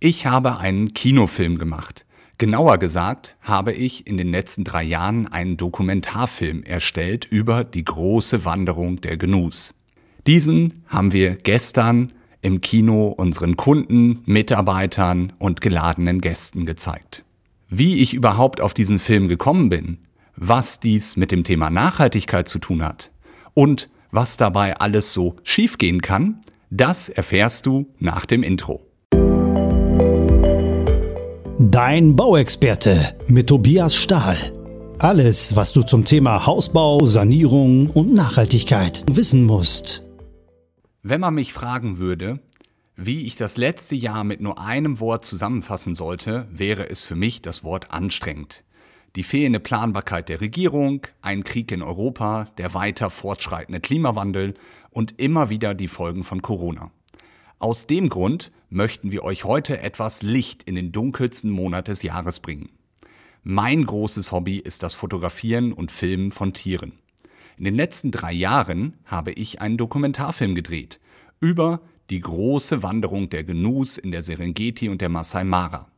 Ich habe einen Kinofilm gemacht. Genauer gesagt habe ich in den letzten drei Jahren einen Dokumentarfilm erstellt über die große Wanderung der Gnus. Diesen haben wir gestern im Kino unseren Kunden, Mitarbeitern und geladenen Gästen gezeigt. Wie ich überhaupt auf diesen Film gekommen bin, was dies mit dem Thema Nachhaltigkeit zu tun hat und was dabei alles so schiefgehen kann, das erfährst du nach dem Intro. Dein Bauexperte mit Tobias Stahl. Alles, was du zum Thema Hausbau, Sanierung und Nachhaltigkeit wissen musst. Wenn man mich fragen würde, wie ich das letzte Jahr mit nur einem Wort zusammenfassen sollte, wäre es für mich das Wort anstrengend. Die fehlende Planbarkeit der Regierung, ein Krieg in Europa, der weiter fortschreitende Klimawandel und immer wieder die Folgen von Corona. Aus dem Grund möchten wir euch heute etwas Licht in den dunkelsten Monat des Jahres bringen. Mein großes Hobby ist das Fotografieren und Filmen von Tieren. In den letzten drei Jahren habe ich einen Dokumentarfilm gedreht über die große Wanderung der Gnus in der Serengeti und der Masai Mara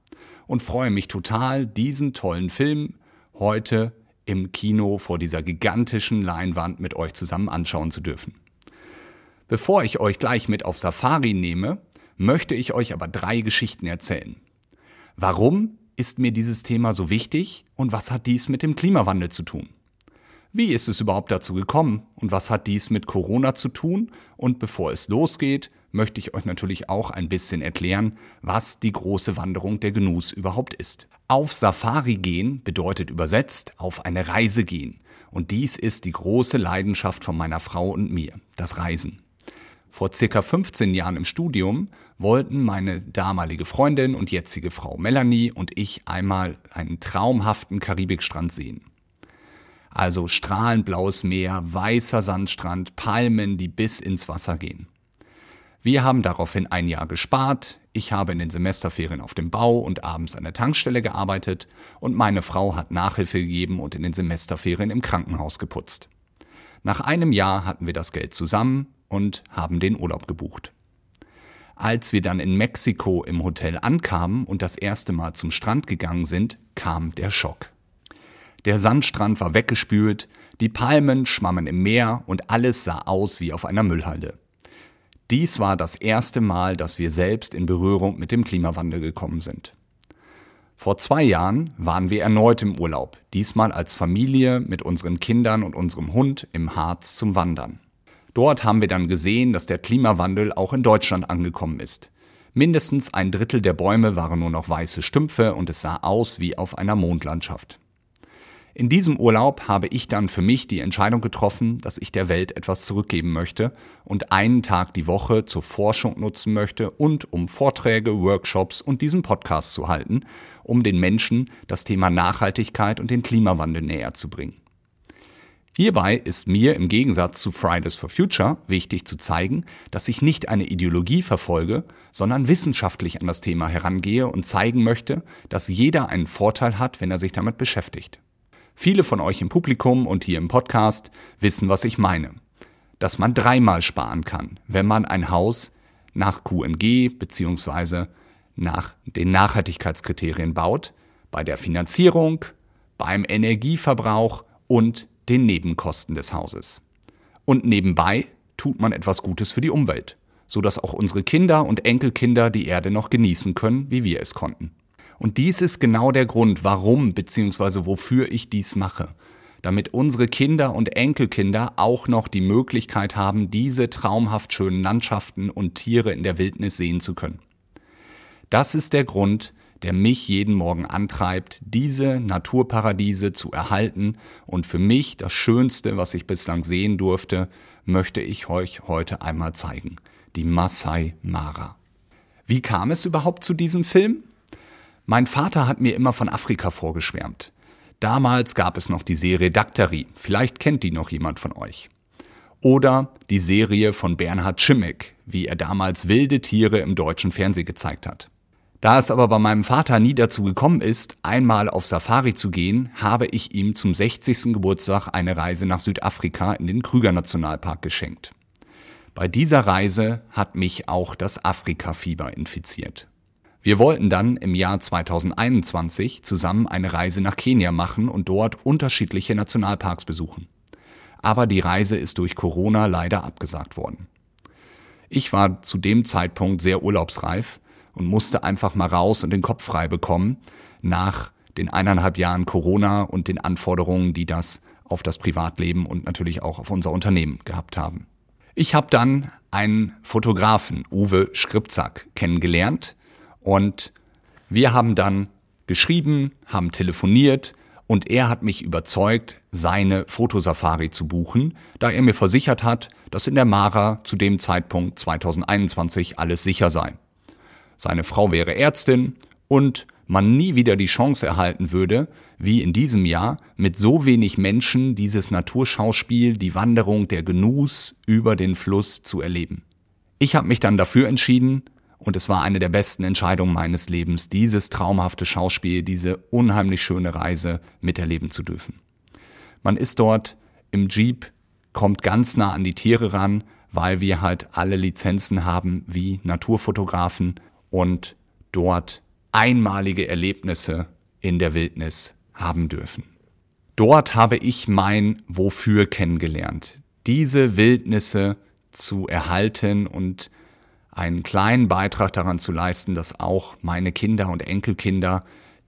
und freue mich total, diesen tollen Film heute im Kino vor dieser gigantischen Leinwand mit euch zusammen anschauen zu dürfen. Bevor ich euch gleich mit auf Safari nehme, möchte ich euch aber drei Geschichten erzählen. Warum ist mir dieses Thema so wichtig und was hat dies mit dem Klimawandel zu tun? Wie ist es überhaupt dazu gekommen und was hat dies mit Corona zu tun? Und bevor es losgeht, möchte ich euch natürlich auch ein bisschen erklären, was die große Wanderung der Gnus überhaupt ist. Auf Safari gehen bedeutet übersetzt auf eine Reise gehen. Und dies ist die große Leidenschaft von meiner Frau und mir, das Reisen. Vor circa 15 Jahren im Studium wollten meine damalige Freundin und jetzige Frau Melanie und ich einmal einen traumhaften Karibikstrand sehen. Also strahlend blaues Meer, weißer Sandstrand, Palmen, die bis ins Wasser gehen. Wir haben daraufhin ein Jahr gespart, ich habe in den Semesterferien auf dem Bau und abends an der Tankstelle gearbeitet und meine Frau hat Nachhilfe gegeben und in den Semesterferien im Krankenhaus geputzt. Nach einem Jahr hatten wir das Geld zusammen und haben den Urlaub gebucht. Als wir dann in Mexiko im Hotel ankamen und das erste Mal zum Strand gegangen sind, kam der Schock. Der Sandstrand war weggespült, die Palmen schwammen im Meer und alles sah aus wie auf einer Müllhalde. Dies war das erste Mal, dass wir selbst in Berührung mit dem Klimawandel gekommen sind. Vor zwei Jahren waren wir erneut im Urlaub, diesmal als Familie mit unseren Kindern und unserem Hund im Harz zum Wandern. Dort haben wir dann gesehen, dass der Klimawandel auch in Deutschland angekommen ist. Mindestens ein Drittel der Bäume waren nur noch weiße Stümpfe und es sah aus wie auf einer Mondlandschaft. In diesem Urlaub habe ich dann für mich die Entscheidung getroffen, dass ich der Welt etwas zurückgeben möchte und einen Tag die Woche zur Forschung nutzen möchte und um Vorträge, Workshops und diesen Podcast zu halten, um den Menschen das Thema Nachhaltigkeit und den Klimawandel näher zu bringen. Hierbei ist mir im Gegensatz zu Fridays for Future wichtig zu zeigen, dass ich nicht eine Ideologie verfolge, sondern wissenschaftlich an das Thema herangehe und zeigen möchte, dass jeder einen Vorteil hat, wenn er sich damit beschäftigt. Viele von euch im Publikum und hier im Podcast wissen, was ich meine. Dass man dreimal sparen kann, wenn man ein Haus nach QNG bzw. nach den Nachhaltigkeitskriterien baut, bei der Finanzierung, beim Energieverbrauch und den Nebenkosten des Hauses. Und nebenbei tut man etwas Gutes für die Umwelt, sodass auch unsere Kinder und Enkelkinder die Erde noch genießen können, wie wir es konnten. Und dies ist genau der Grund, warum bzw. wofür ich dies mache. Damit unsere Kinder und Enkelkinder auch noch die Möglichkeit haben, diese traumhaft schönen Landschaften und Tiere in der Wildnis sehen zu können. Das ist der Grund, der mich jeden Morgen antreibt, diese Naturparadiese zu erhalten. Und für mich das Schönste, was ich bislang sehen durfte, möchte ich euch heute einmal zeigen. Die Masai Mara. Wie kam es überhaupt zu diesem Film? Mein Vater hat mir immer von Afrika vorgeschwärmt. Damals gab es noch die Serie Daktari. Vielleicht kennt die noch jemand von euch. Oder die Serie von Bernhard Schimmick, wie er damals wilde Tiere im deutschen Fernsehen gezeigt hat. Da es aber bei meinem Vater nie dazu gekommen ist, einmal auf Safari zu gehen, habe ich ihm zum 60. Geburtstag eine Reise nach Südafrika in den Krüger Nationalpark geschenkt. Bei dieser Reise hat mich auch das Afrika-Fieber infiziert. Wir wollten dann im Jahr 2021 zusammen eine Reise nach Kenia machen und dort unterschiedliche Nationalparks besuchen. Aber die Reise ist durch Corona leider abgesagt worden. Ich war zu dem Zeitpunkt sehr urlaubsreif und musste einfach mal raus und den Kopf frei bekommen nach den eineinhalb Jahren Corona und den Anforderungen, die das auf das Privatleben und natürlich auch auf unser Unternehmen gehabt haben. Ich habe dann einen Fotografen, Uwe Skripzack, kennengelernt, und wir haben dann geschrieben, haben telefoniert und er hat mich überzeugt, seine Fotosafari zu buchen, da er mir versichert hat, dass in der Mara zu dem Zeitpunkt 2021 alles sicher sei. Seine Frau wäre Ärztin und man nie wieder die Chance erhalten würde, wie in diesem Jahr, mit so wenig Menschen dieses Naturschauspiel, die Wanderung der Genuss über den Fluss zu erleben. Ich habe mich dann dafür entschieden, und es war eine der besten Entscheidungen meines Lebens, dieses traumhafte Schauspiel, diese unheimlich schöne Reise miterleben zu dürfen. Man ist dort im Jeep, kommt ganz nah an die Tiere ran, weil wir halt alle Lizenzen haben wie Naturfotografen und dort einmalige Erlebnisse in der Wildnis haben dürfen. Dort habe ich mein Wofür kennengelernt. Diese Wildnisse zu erhalten und einen kleinen Beitrag daran zu leisten, dass auch meine Kinder und Enkelkinder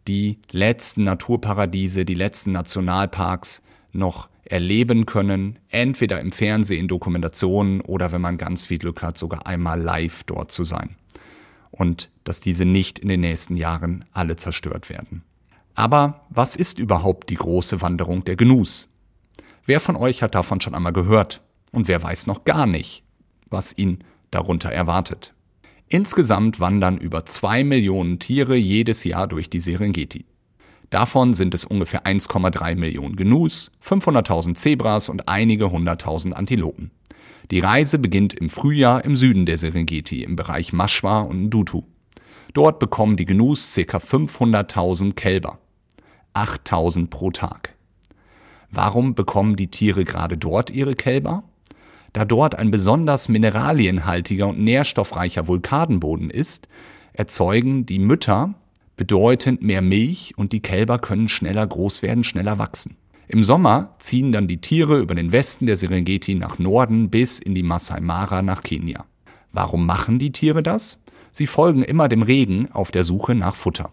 die letzten Naturparadiese, die letzten Nationalparks noch erleben können, entweder im Fernsehen, in Dokumentationen oder wenn man ganz viel Glück hat, sogar einmal live dort zu sein. Und dass diese nicht in den nächsten Jahren alle zerstört werden. Aber was ist überhaupt die große Wanderung der Genuss? Wer von euch hat davon schon einmal gehört? Und wer weiß noch gar nicht, was ihn darunter erwartet. Insgesamt wandern über zwei Millionen Tiere jedes Jahr durch die Serengeti. Davon sind es ungefähr 1,3 Millionen Gnus, 500.000 Zebras und einige hunderttausend Antilopen. Die Reise beginnt im Frühjahr im Süden der Serengeti, im Bereich Maschwa und Ndutu. Dort bekommen die Gnus ca. 500.000 Kälber. 8.000 pro Tag. Warum bekommen die Tiere gerade dort ihre Kälber? Da dort ein besonders mineralienhaltiger und nährstoffreicher Vulkanboden ist, erzeugen die Mütter bedeutend mehr Milch und die Kälber können schneller groß werden, schneller wachsen. Im Sommer ziehen dann die Tiere über den Westen der Serengeti nach Norden bis in die Masai Mara nach Kenia. Warum machen die Tiere das? Sie folgen immer dem Regen auf der Suche nach Futter.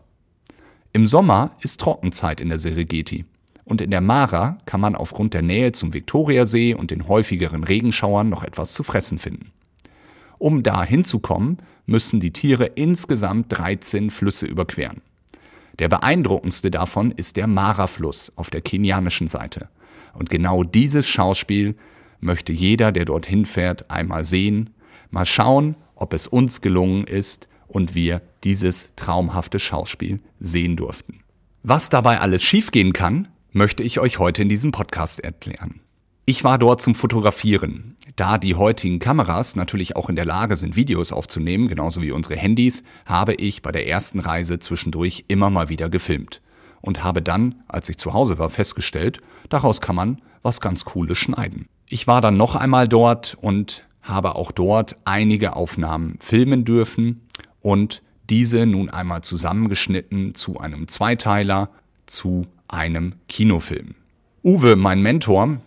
Im Sommer ist Trockenzeit in der Serengeti und in der Mara kann man aufgrund der Nähe zum Viktoriasee und den häufigeren Regenschauern noch etwas zu fressen finden. Um da hinzukommen, müssen die Tiere insgesamt 13 Flüsse überqueren. Der beeindruckendste davon ist der Mara-Fluss auf der kenianischen Seite. Und genau dieses Schauspiel möchte jeder, der dorthin fährt, einmal sehen, mal schauen, ob es uns gelungen ist und wir dieses traumhafte Schauspiel sehen durften. Was dabei alles schiefgehen kann, möchte ich euch heute in diesem Podcast erklären. Ich war dort zum Fotografieren. Da die heutigen Kameras natürlich auch in der Lage sind, Videos aufzunehmen, genauso wie unsere Handys, habe ich bei der ersten Reise zwischendurch immer mal wieder gefilmt. Und habe dann, als ich zu Hause war, festgestellt, daraus kann man was ganz Cooles schneiden. Ich war dann noch einmal dort und habe auch dort einige Aufnahmen filmen dürfen und diese nun einmal zusammengeschnitten zu einem Zweiteiler zu einem Kinofilm. Uwe, mein Mentor,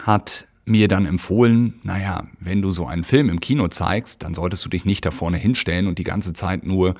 hat mir dann empfohlen, naja, wenn du so einen Film im Kino zeigst, dann solltest du dich nicht da vorne hinstellen und die ganze Zeit nur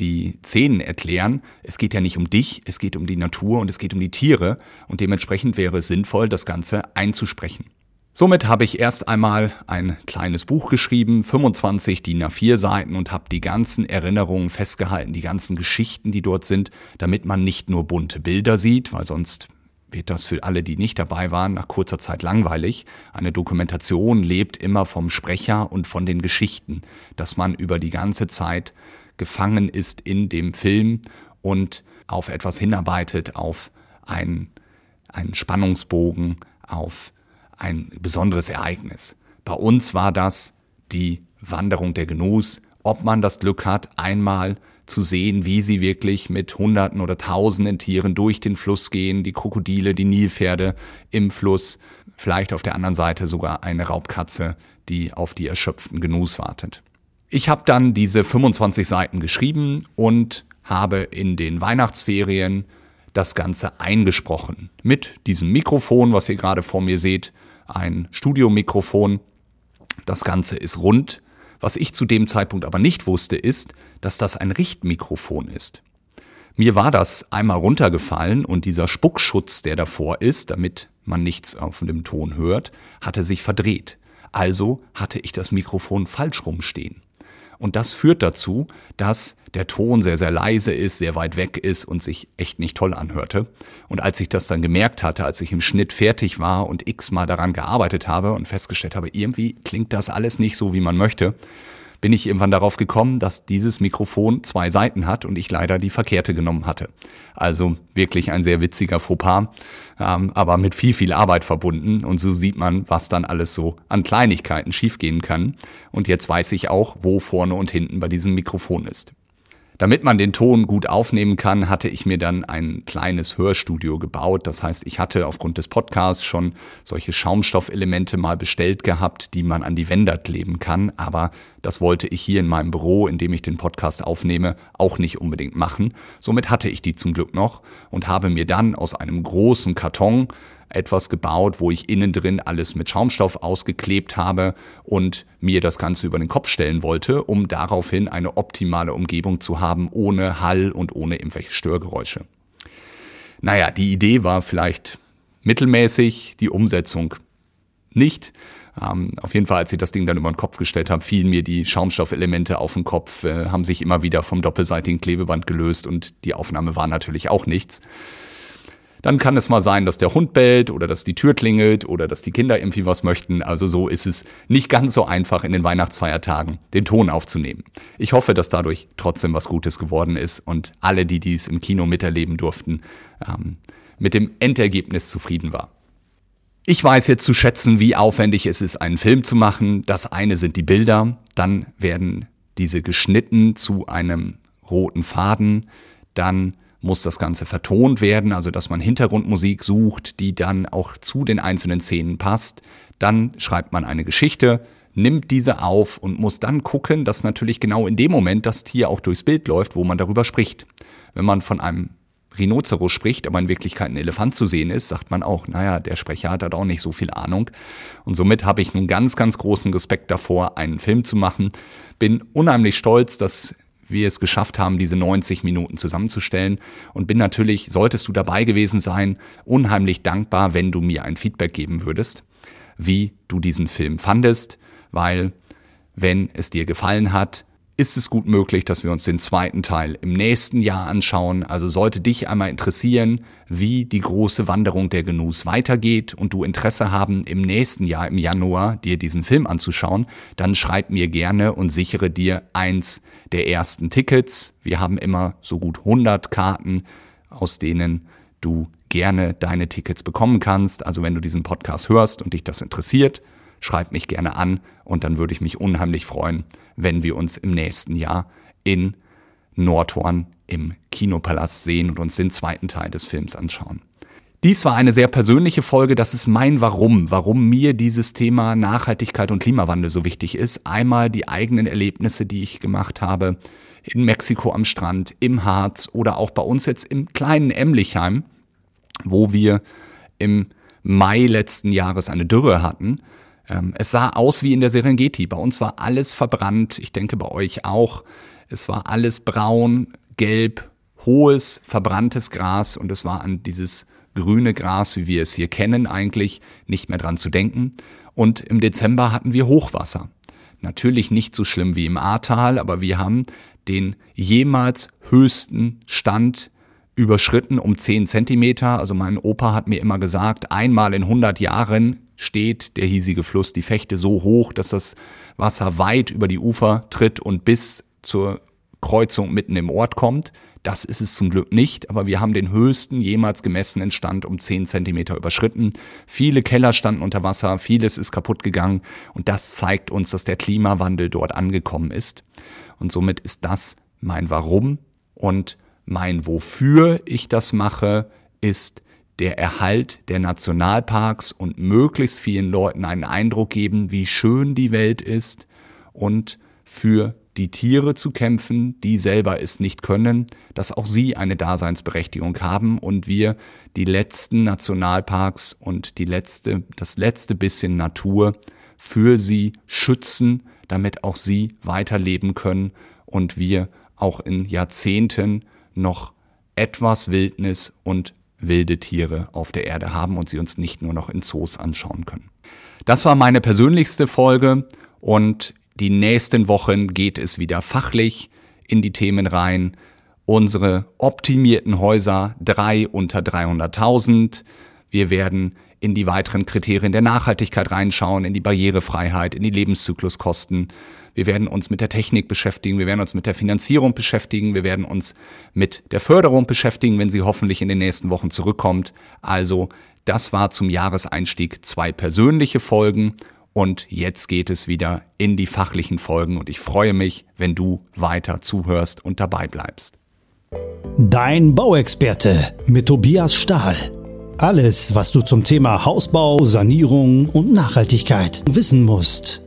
die Szenen erklären. Es geht ja nicht um dich, es geht um die Natur und es geht um die Tiere und dementsprechend wäre es sinnvoll, das Ganze einzusprechen. Somit habe ich erst einmal ein kleines Buch geschrieben, 25 DIN A4 Seiten und habe die ganzen Erinnerungen festgehalten, die ganzen Geschichten, die dort sind, damit man nicht nur bunte Bilder sieht, weil sonst wird das für alle, die nicht dabei waren, nach kurzer Zeit langweilig. Eine Dokumentation lebt immer vom Sprecher und von den Geschichten, dass man über die ganze Zeit gefangen ist in dem Film und auf etwas hinarbeitet, auf einen, einen Spannungsbogen, auf ein besonderes Ereignis. Bei uns war das die Wanderung der Genuss, ob man das Glück hat, einmal zu sehen, wie sie wirklich mit Hunderten oder Tausenden Tieren durch den Fluss gehen, die Krokodile, die Nilpferde im Fluss, vielleicht auf der anderen Seite sogar eine Raubkatze, die auf die erschöpften Genuss wartet. Ich habe dann diese 25 Seiten geschrieben und habe in den Weihnachtsferien das Ganze eingesprochen. Mit diesem Mikrofon, was ihr gerade vor mir seht, ein Studiomikrofon. Das Ganze ist rund. Was ich zu dem Zeitpunkt aber nicht wusste, ist, dass das ein Richtmikrofon ist. Mir war das einmal runtergefallen und dieser Spuckschutz, der davor ist, damit man nichts auf dem Ton hört, hatte sich verdreht. Also hatte ich das Mikrofon falsch rumstehen. Und das führt dazu, dass der Ton sehr, sehr leise ist, sehr weit weg ist und sich echt nicht toll anhörte. Und als ich das dann gemerkt hatte, als ich im Schnitt fertig war und x-mal daran gearbeitet habe und festgestellt habe, irgendwie klingt das alles nicht so, wie man möchte, bin ich irgendwann darauf gekommen, dass dieses Mikrofon zwei Seiten hat und ich leider die verkehrte genommen hatte. Also wirklich ein sehr witziger Fauxpas, ähm, aber mit viel, viel Arbeit verbunden. Und so sieht man, was dann alles so an Kleinigkeiten schiefgehen kann. Und jetzt weiß ich auch, wo vorne und hinten bei diesem Mikrofon ist. Damit man den Ton gut aufnehmen kann, hatte ich mir dann ein kleines Hörstudio gebaut. Das heißt, ich hatte aufgrund des Podcasts schon solche Schaumstoffelemente mal bestellt gehabt, die man an die Wände kleben kann. Aber das wollte ich hier in meinem Büro, in dem ich den Podcast aufnehme, auch nicht unbedingt machen. Somit hatte ich die zum Glück noch und habe mir dann aus einem großen Karton etwas gebaut, wo ich innen drin alles mit Schaumstoff ausgeklebt habe und mir das Ganze über den Kopf stellen wollte, um daraufhin eine optimale Umgebung zu haben, ohne Hall und ohne irgendwelche Störgeräusche. Naja, die Idee war vielleicht mittelmäßig, die Umsetzung nicht. Ähm, auf jeden Fall, als ich das Ding dann über den Kopf gestellt habe, fielen mir die Schaumstoffelemente auf den Kopf, äh, haben sich immer wieder vom doppelseitigen Klebeband gelöst und die Aufnahme war natürlich auch nichts. Dann kann es mal sein, dass der Hund bellt oder dass die Tür klingelt oder dass die Kinder irgendwie was möchten. Also so ist es nicht ganz so einfach in den Weihnachtsfeiertagen den Ton aufzunehmen. Ich hoffe, dass dadurch trotzdem was Gutes geworden ist und alle, die dies im Kino miterleben durften, ähm, mit dem Endergebnis zufrieden war. Ich weiß jetzt zu schätzen, wie aufwendig es ist, einen Film zu machen. Das eine sind die Bilder, dann werden diese geschnitten zu einem roten Faden, dann muss das Ganze vertont werden, also dass man Hintergrundmusik sucht, die dann auch zu den einzelnen Szenen passt. Dann schreibt man eine Geschichte, nimmt diese auf und muss dann gucken, dass natürlich genau in dem Moment das Tier auch durchs Bild läuft, wo man darüber spricht. Wenn man von einem Rhinoceros spricht, aber in Wirklichkeit ein Elefant zu sehen ist, sagt man auch, naja, der Sprecher hat halt auch nicht so viel Ahnung. Und somit habe ich nun ganz, ganz großen Respekt davor, einen Film zu machen. Bin unheimlich stolz, dass wir es geschafft haben, diese 90 Minuten zusammenzustellen. Und bin natürlich, solltest du dabei gewesen sein, unheimlich dankbar, wenn du mir ein Feedback geben würdest, wie du diesen Film fandest, weil wenn es dir gefallen hat, ist es gut möglich, dass wir uns den zweiten Teil im nächsten Jahr anschauen. Also sollte dich einmal interessieren, wie die große Wanderung der Genuss weitergeht und du Interesse haben, im nächsten Jahr, im Januar, dir diesen Film anzuschauen, dann schreib mir gerne und sichere dir eins der ersten Tickets. Wir haben immer so gut 100 Karten, aus denen du gerne deine Tickets bekommen kannst. Also wenn du diesen Podcast hörst und dich das interessiert, schreib mich gerne an und dann würde ich mich unheimlich freuen, wenn wir uns im nächsten Jahr in Nordhorn im Kinopalast sehen und uns den zweiten Teil des Films anschauen. Dies war eine sehr persönliche Folge. Das ist mein Warum, warum mir dieses Thema Nachhaltigkeit und Klimawandel so wichtig ist. Einmal die eigenen Erlebnisse, die ich gemacht habe in Mexiko am Strand, im Harz oder auch bei uns jetzt im kleinen Emlichheim, wo wir im Mai letzten Jahres eine Dürre hatten ähm, es sah aus wie in der Serengeti. Bei uns war alles verbrannt. Ich denke bei euch auch. Es war alles braun, gelb, hohes, verbranntes Gras und es war an dieses grüne Gras, wie wir es hier kennen, eigentlich nicht mehr dran zu denken. Und im Dezember hatten wir Hochwasser. Natürlich nicht so schlimm wie im Ahrtal, aber wir haben den jemals höchsten Stand überschritten um 10 Zentimeter. Also mein Opa hat mir immer gesagt, einmal in 100 Jahren steht der hiesige Fluss, die Fechte so hoch, dass das Wasser weit über die Ufer tritt und bis zur Kreuzung mitten im Ort kommt. Das ist es zum Glück nicht, aber wir haben den höchsten jemals gemessenen Stand um 10 Zentimeter überschritten. Viele Keller standen unter Wasser, vieles ist kaputt gegangen und das zeigt uns, dass der Klimawandel dort angekommen ist. Und somit ist das mein Warum und mein Wofür ich das mache, ist der Erhalt der Nationalparks und möglichst vielen Leuten einen Eindruck geben, wie schön die Welt ist und für die Tiere zu kämpfen, die selber es nicht können, dass auch sie eine Daseinsberechtigung haben und wir die letzten Nationalparks und die letzte, das letzte bisschen Natur für sie schützen, damit auch sie weiterleben können und wir auch in Jahrzehnten noch etwas Wildnis und wilde Tiere auf der Erde haben und sie uns nicht nur noch in Zoos anschauen können. Das war meine persönlichste Folge und die nächsten Wochen geht es wieder fachlich in die Themen rein. Unsere optimierten Häuser, drei unter 300.000. Wir werden in die weiteren Kriterien der Nachhaltigkeit reinschauen, in die Barrierefreiheit, in die Lebenszykluskosten. Wir werden uns mit der Technik beschäftigen, wir werden uns mit der Finanzierung beschäftigen, wir werden uns mit der Förderung beschäftigen, wenn sie hoffentlich in den nächsten Wochen zurückkommt. Also, das war zum Jahreseinstieg zwei persönliche Folgen und jetzt geht es wieder in die fachlichen Folgen und ich freue mich, wenn du weiter zuhörst und dabei bleibst. Dein Bauexperte mit Tobias Stahl. Alles, was du zum Thema Hausbau, Sanierung und Nachhaltigkeit wissen musst.